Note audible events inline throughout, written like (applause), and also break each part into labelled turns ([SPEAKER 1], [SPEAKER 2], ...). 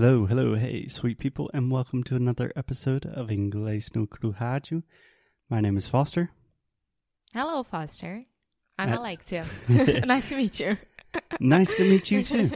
[SPEAKER 1] Hello, hello, hey, sweet people, and welcome to another episode of Inglês no Rádio. My name is Foster.
[SPEAKER 2] Hello, Foster. I'm
[SPEAKER 1] Uh,
[SPEAKER 2] Alexia. (laughs) (laughs) nice to meet you. (laughs)
[SPEAKER 1] Nice to meet you too.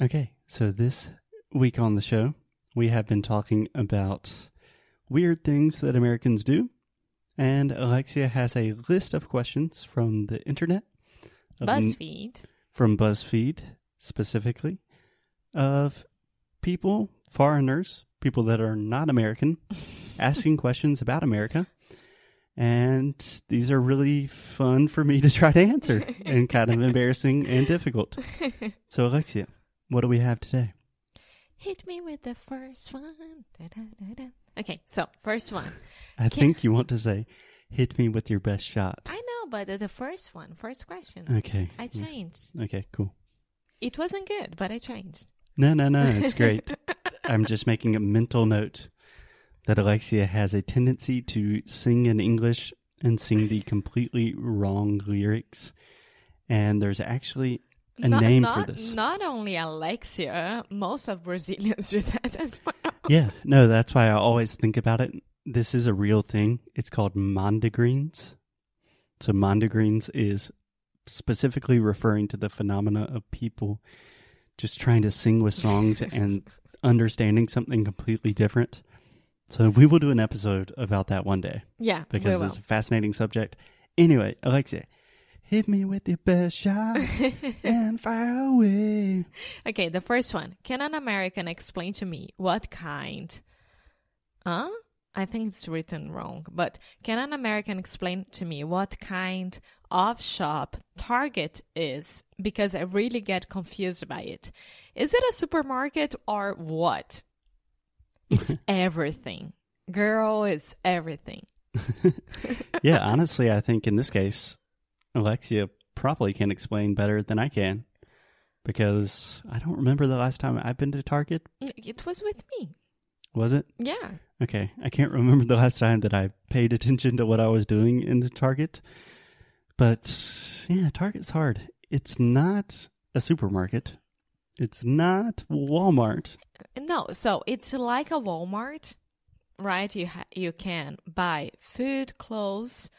[SPEAKER 1] Okay, so this week on the show, we have been talking about weird things that Americans do, and Alexia has a list of questions from the internet, of
[SPEAKER 2] BuzzFeed.
[SPEAKER 1] from BuzzFeed specifically, of people, foreigners, people that are not American, (laughs) asking questions about America. And these are really fun for me to try to answer and kind of embarrassing and difficult. (laughs) So, Alexia, what do we have today?
[SPEAKER 2] Hit me with the first one. Da-da-da-da. Okay, so first one.
[SPEAKER 1] I
[SPEAKER 2] Can-
[SPEAKER 1] think you want to say, hit me with your best shot.
[SPEAKER 2] I know, but the first one, first question.
[SPEAKER 1] Okay.
[SPEAKER 2] I changed.
[SPEAKER 1] Okay, cool.
[SPEAKER 2] It wasn't good, but I changed.
[SPEAKER 1] No, no, no, it's great. I'm just making a mental note that Alexia has a tendency to sing in English and sing the completely wrong lyrics. And there's actually a
[SPEAKER 2] not,
[SPEAKER 1] name
[SPEAKER 2] not,
[SPEAKER 1] for this.
[SPEAKER 2] Not only Alexia, most of Brazilians do that as well.
[SPEAKER 1] Yeah, no, that's why I always think about it. This is a real thing. It's called mondegreens. So mondegreens is specifically referring to the phenomena of people just trying to sing with songs and (laughs) understanding something completely different. So we will do an episode about that one day
[SPEAKER 2] Yeah,
[SPEAKER 1] because it's a fascinating subject. Anyway, Alexia, hit me with your best shot (laughs) and fire away.
[SPEAKER 2] Okay, the first one. Can an American explain to me what kind? Huh? I think it's written wrong, but can an American explain to me what kind of shop Target is? Because I really get confused by it. Is it a supermarket or what? It's (laughs) everything. Girl, it's everything. (laughs)
[SPEAKER 1] yeah, honestly, I think in this case, Alexia probably can explain better than I can because I don't remember the last time I've been to Target.
[SPEAKER 2] It was with me.
[SPEAKER 1] Was it?
[SPEAKER 2] Yeah.
[SPEAKER 1] Okay. I can't remember the last time that I paid attention to what I was doing in the Target. But yeah, Target's hard. It's not a supermarket. It's not Walmart.
[SPEAKER 2] No, so it's like a Walmart, right? You ha- you can buy food, clothes,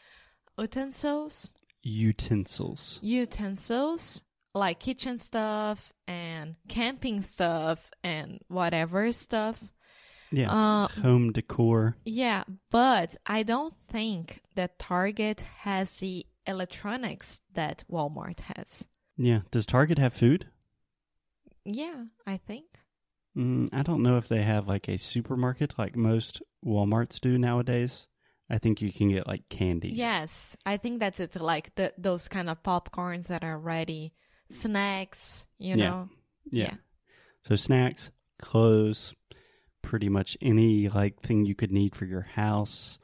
[SPEAKER 2] utensils,
[SPEAKER 1] Utensils.
[SPEAKER 2] utensils like kitchen stuff and camping stuff and whatever stuff.
[SPEAKER 1] Yeah.
[SPEAKER 2] Uh,
[SPEAKER 1] Home decor.
[SPEAKER 2] yeah, but I don't think that Target has the electronics that Walmart has.
[SPEAKER 1] Yeah. Does Target have food?
[SPEAKER 2] Yeah, I think.
[SPEAKER 1] Mm, I don't know if they have like a supermarket like most Walmarts do nowadays. I think you can get like candies.
[SPEAKER 2] Yes, I think that's it. Like the those kind of popcorns that are ready, snacks. You
[SPEAKER 1] Yeah.
[SPEAKER 2] know.
[SPEAKER 1] Yeah. So snacks, clothes, pretty much any like thing you could need for your house.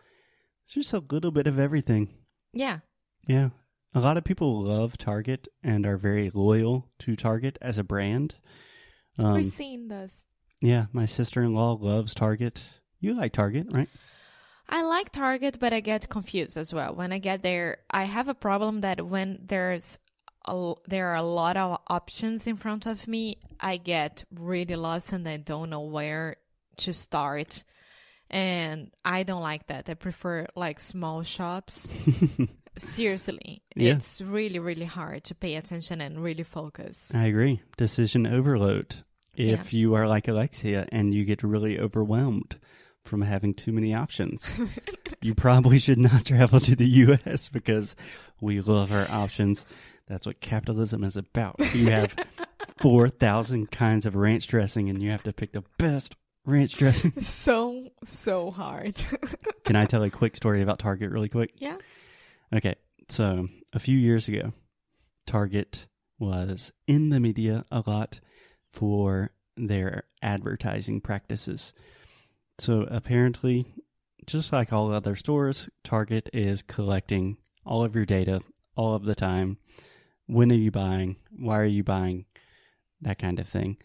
[SPEAKER 1] It's just a little bit of everything.
[SPEAKER 2] Yeah.
[SPEAKER 1] Yeah. A lot of people love Target and are very loyal to Target as a brand. Um,
[SPEAKER 2] seen does.
[SPEAKER 1] yeah, my sister-in-law loves Target. You like Target, right?
[SPEAKER 2] I like Target, but I get confused as well. When I get there, I have a problem that when there's a, there are a lot of options in front of me, I get really lost and I don't know where to start. And I don't like that. I prefer like small shops. (laughs) Seriously,
[SPEAKER 1] Yeah.
[SPEAKER 2] it's really, really hard to pay attention and really focus.
[SPEAKER 1] I agree. Decision overload. If you are like Alexia and you get really overwhelmed from having too many options, (laughs) you probably should not travel to the US because we love our options. That's what capitalism is about. You have (laughs) 4,000 kinds of ranch dressing and you have to pick the best ranch dressing. (laughs)
[SPEAKER 2] so, so hard. (laughs)
[SPEAKER 1] Can I tell a quick story about Target really quick?
[SPEAKER 2] yeah.
[SPEAKER 1] Okay, so a few years ago, Target was in the media a lot for their advertising practices. So apparently, just like all other stores, Target is collecting all of your data all of the time. When are you buying? Why are you buying? That kind of thing.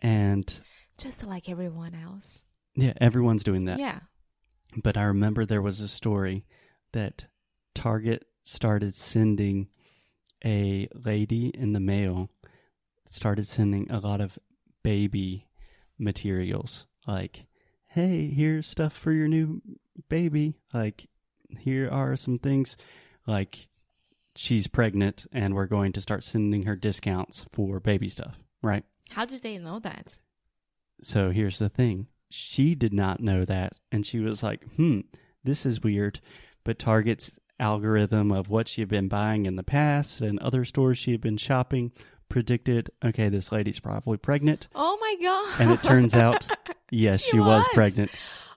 [SPEAKER 1] And
[SPEAKER 2] Just like everyone else.
[SPEAKER 1] yeah, everyone's doing that.
[SPEAKER 2] Yeah.
[SPEAKER 1] But I remember there was a story that Target started sending a lady in the mail, started sending a lot of baby materials. Like, hey, here's stuff for your new baby. Like, here are some things. Like, she's pregnant and we're going to start sending her discounts for baby stuff, right?
[SPEAKER 2] How did they know that?
[SPEAKER 1] So here's the thing. She did not know that. And she was like, hmm, this is weird. But Target's algorithm of what she had been buying in the past and other stores she had been shopping predicted, okay, this lady's probably pregnant.
[SPEAKER 2] Oh my god!
[SPEAKER 1] And it turns out, (laughs) yes,
[SPEAKER 2] She
[SPEAKER 1] she, was.
[SPEAKER 2] was.
[SPEAKER 1] pregnant.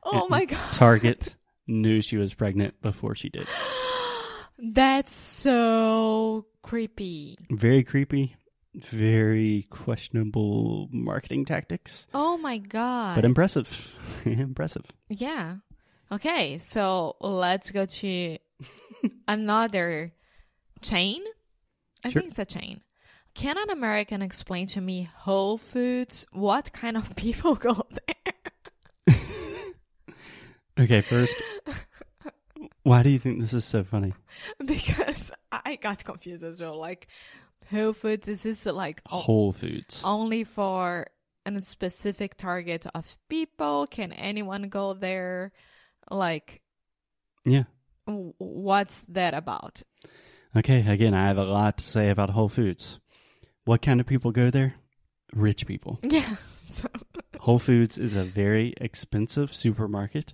[SPEAKER 2] oh
[SPEAKER 1] it-
[SPEAKER 2] my god!
[SPEAKER 1] Target knew she was pregnant before she did. (gasps)
[SPEAKER 2] That's so creepy.
[SPEAKER 1] Very creepy, very questionable marketing tactics,
[SPEAKER 2] Oh my god!
[SPEAKER 1] but impressive. (laughs) impressive.
[SPEAKER 2] Yeah. Okay, so let's go to (laughs) another chain. I
[SPEAKER 1] Sure.
[SPEAKER 2] think it's a chain. Can an American explain to me Whole Foods? What kind of people (laughs) go there?
[SPEAKER 1] Okay, first, why do you think this is so funny?
[SPEAKER 2] because I got confused as well. Like, Whole Foods is this like
[SPEAKER 1] Whole Foods.
[SPEAKER 2] only for a specific target of people? Can anyone go there? Like,
[SPEAKER 1] Yeah.
[SPEAKER 2] what's that about?
[SPEAKER 1] Okay, again, I have a lot to say about Whole Foods. What kind of people go there? Rich people. (laughs)
[SPEAKER 2] Yeah. So
[SPEAKER 1] Whole Foods is a very expensive supermarket.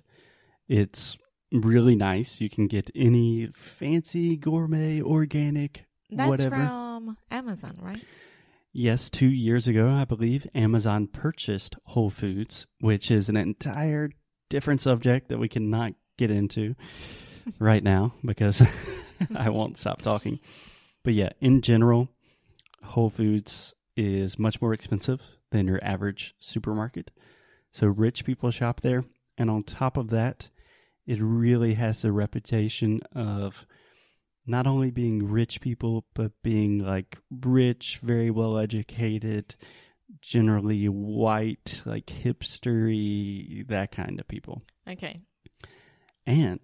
[SPEAKER 1] It's really nice. You can get any fancy gourmet organic
[SPEAKER 2] that's
[SPEAKER 1] whatever.
[SPEAKER 2] from Amazon, right?
[SPEAKER 1] Yes, 2 years ago, I believe, Amazon purchased Whole Foods, which is an entire different subject that we cannot get into (laughs) right now because (laughs) I won't stop talking. But yeah, in general, Whole Foods is much more expensive than your average supermarket. So rich people shop there. And on top of that, it really has the reputation of not only being rich people, but being like rich, very well educated, generally white, like hipstery, that kind of people.
[SPEAKER 2] Okay.
[SPEAKER 1] And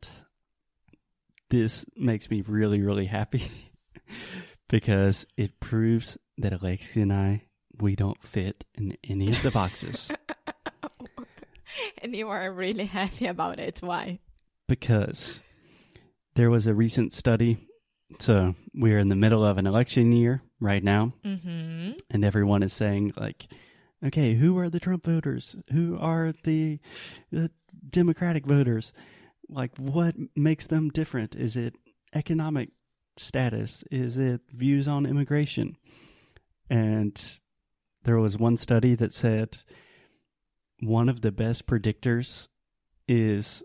[SPEAKER 1] this makes me really, really happy (laughs) because it proves that Alexia and I, we don't fit in any of the boxes. (laughs)
[SPEAKER 2] and you are really happy about it. Why?
[SPEAKER 1] because there was a recent study. So we're in the middle of an election year right now,
[SPEAKER 2] Mm-hmm.
[SPEAKER 1] and everyone is saying, like, okay, who are the Trump voters? Who are the uh, Democratic voters? Like, what makes them different? Is it economic status? Is it views on immigration? And there was one study that said one of the best predictors is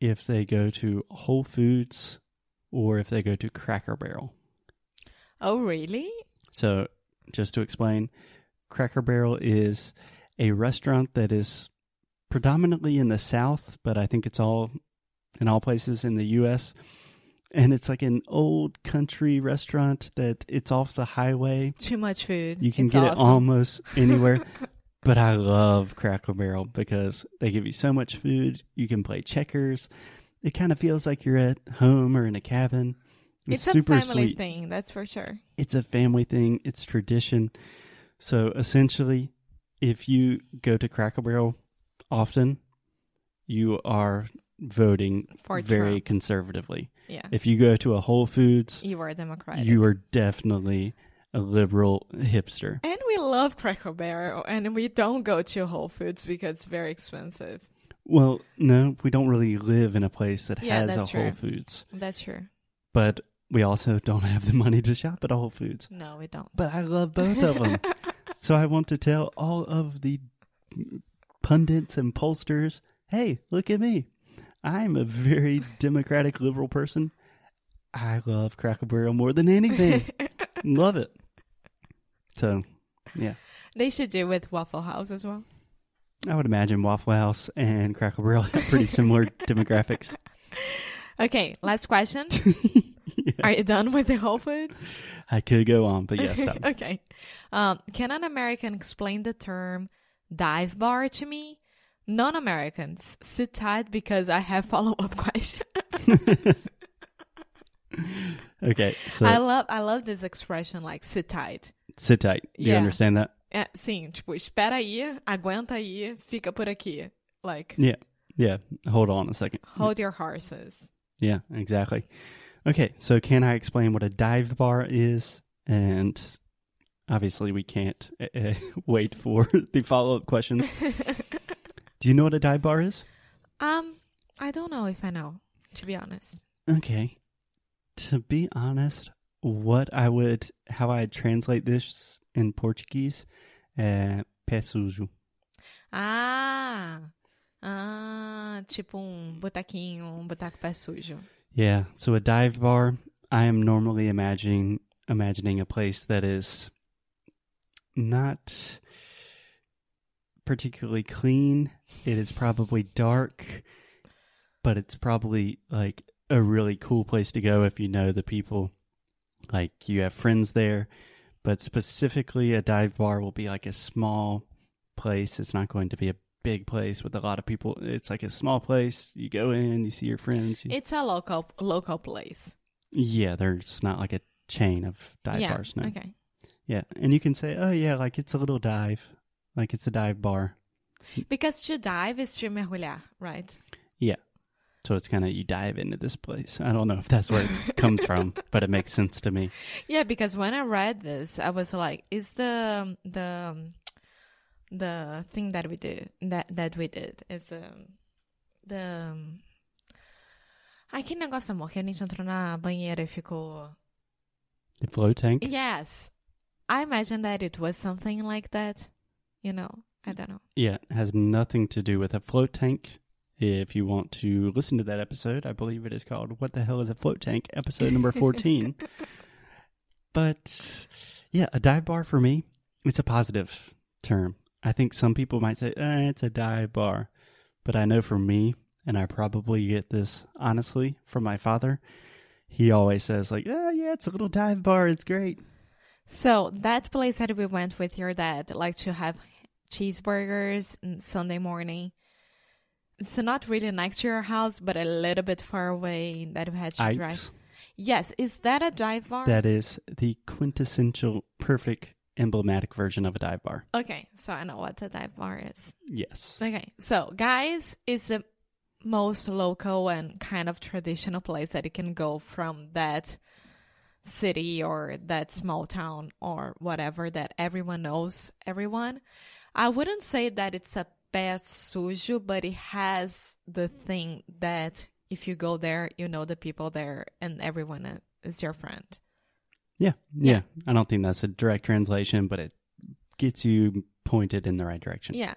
[SPEAKER 1] if they go to Whole Foods or if they go to Cracker Barrel.
[SPEAKER 2] Oh, really?
[SPEAKER 1] So, just to explain, Cracker Barrel is a restaurant that is predominantly in the South, but I think it's all in all places in the U.S. And it's like an old country restaurant that it's off the highway.
[SPEAKER 2] Too much food.
[SPEAKER 1] You can
[SPEAKER 2] It's
[SPEAKER 1] get it almost (laughs) anywhere. but I love Cracker Barrel because they give you so much food. You can play checkers. It kind of feels like you're at home or in a cabin.
[SPEAKER 2] It's,
[SPEAKER 1] super
[SPEAKER 2] a family
[SPEAKER 1] sweet
[SPEAKER 2] thing, that's for sure.
[SPEAKER 1] it's a family thing, it's tradition. So essentially, if you go to Cracker Barrel often, you are voting
[SPEAKER 2] For
[SPEAKER 1] very
[SPEAKER 2] Trump.
[SPEAKER 1] conservatively.
[SPEAKER 2] Yeah.
[SPEAKER 1] If you go to a Whole Foods,
[SPEAKER 2] you are a Democrat.
[SPEAKER 1] you are definitely a liberal hipster.
[SPEAKER 2] and we love Cracker Barrel, and we don't go to Whole Foods because it's very expensive.
[SPEAKER 1] Well, no, we don't really live in a place that
[SPEAKER 2] Yeah,
[SPEAKER 1] has a
[SPEAKER 2] that's
[SPEAKER 1] Whole
[SPEAKER 2] true.
[SPEAKER 1] Foods,
[SPEAKER 2] That's true.
[SPEAKER 1] but we also don't have the money to shop at a Whole Foods.
[SPEAKER 2] No, we don't.
[SPEAKER 1] But I love both of them. (laughs) so I want to tell all of the pundits and pollsters hey, look at me. I'm a very (laughs) democratic liberal person. I love Cracker Barrel more than anything. (laughs) love it. So, yeah.
[SPEAKER 2] they should do with Waffle House as well.
[SPEAKER 1] I would imagine Waffle House and Cracker Barrel have pretty similar (laughs) demographics.
[SPEAKER 2] Okay, last question.
[SPEAKER 1] Yeah. (laughs) (laughs)
[SPEAKER 2] Are you done with the Whole Foods?
[SPEAKER 1] I could go on, but yes, stop.
[SPEAKER 2] okay. Um, can an American explain the term dive bar to me? Non Americans, sit tight because I have follow up questions.
[SPEAKER 1] Okay, so
[SPEAKER 2] I love I love this expression like sit tight.
[SPEAKER 1] sit tight. You
[SPEAKER 2] Yeah.
[SPEAKER 1] understand that?
[SPEAKER 2] É, sim, tipo, espera aí, aguenta aí, fica por aqui. Like,
[SPEAKER 1] Yeah. Yeah. Hold on a second.
[SPEAKER 2] hold your horses.
[SPEAKER 1] Yeah, exactly. Okay, so can I explain what a dive bar is? And obviously, we can't uh, (laughs) wait for (laughs) the follow up questions. (laughs) Do you know what a dive bar is?
[SPEAKER 2] um, I don't know if I know, to be honest.
[SPEAKER 1] Okay. To be honest, what I would, how I'd translate this in Portuguese, uh, pé sujo.
[SPEAKER 2] Ah, ah, tipo um botequinho, um boteco pé sujo.
[SPEAKER 1] Yeah. So a dive bar, I am normally imagining imagining a place that is not particularly clean. It is probably dark, but it's probably like a really cool place to go if you know the people. Like you have friends there, but specifically a dive bar will be like a small place. It's not going to be a big place with a lot of people. It's like a small place. You go in, you see your friends. You,
[SPEAKER 2] It's a local local place.
[SPEAKER 1] yeah, there's not like a chain of dive
[SPEAKER 2] yeah.
[SPEAKER 1] bars. No.
[SPEAKER 2] Okay.
[SPEAKER 1] Yeah, and you can say, oh yeah, like it's a little dive, like it's a dive bar.
[SPEAKER 2] Because to dive is to mergulhar, right?
[SPEAKER 1] So it's kind of you dive into this place. I don't know if that's where it (laughs) comes from, but it makes sense to me.
[SPEAKER 2] Yeah, because when I read this, I was like, "Is the the the thing that we do that that we did is um, the um, Ai, que negócio, amor, que a gente entrou na banheira e ficou.
[SPEAKER 1] The float tank.
[SPEAKER 2] Yes, I imagine that it was something like that. You know, I don't know.
[SPEAKER 1] Yeah, it has nothing to do with a float tank. If you want to listen to that episode, I believe it is called "What the Hell Is a Float Tank?" episode number (laughs) fourteen. but yeah, a dive bar for me, it's a positive term. I think some people might say eh, it's a dive bar, but I know for me, and I probably get this honestly from my father. He always says like, "Oh yeah, it's a little dive bar. It's great."
[SPEAKER 2] So that place that we went with your dad, like to have cheeseburgers Sunday morning. It's not really next to your house, but a little bit far away that we had to drive. Yes, is that a dive bar?
[SPEAKER 1] That is the quintessential, perfect, emblematic version of a dive bar.
[SPEAKER 2] okay, so I know what a dive bar is.
[SPEAKER 1] Yes.
[SPEAKER 2] Okay, so guys, it's the most local and kind of traditional place that you can go from that city or that small town or whatever that everyone knows everyone. I wouldn't say that it's a pé sujo, but it has the thing that if you go there, you know the people there and everyone is your friend.
[SPEAKER 1] Yeah, yeah.
[SPEAKER 2] Yeah.
[SPEAKER 1] I don't think that's a direct translation, but it gets you pointed in the right direction.
[SPEAKER 2] Yeah.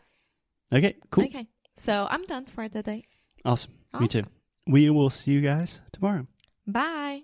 [SPEAKER 1] Okay, cool.
[SPEAKER 2] Okay. So I'm done for the day.
[SPEAKER 1] Awesome. Me too. We will see you guys tomorrow.
[SPEAKER 2] Bye.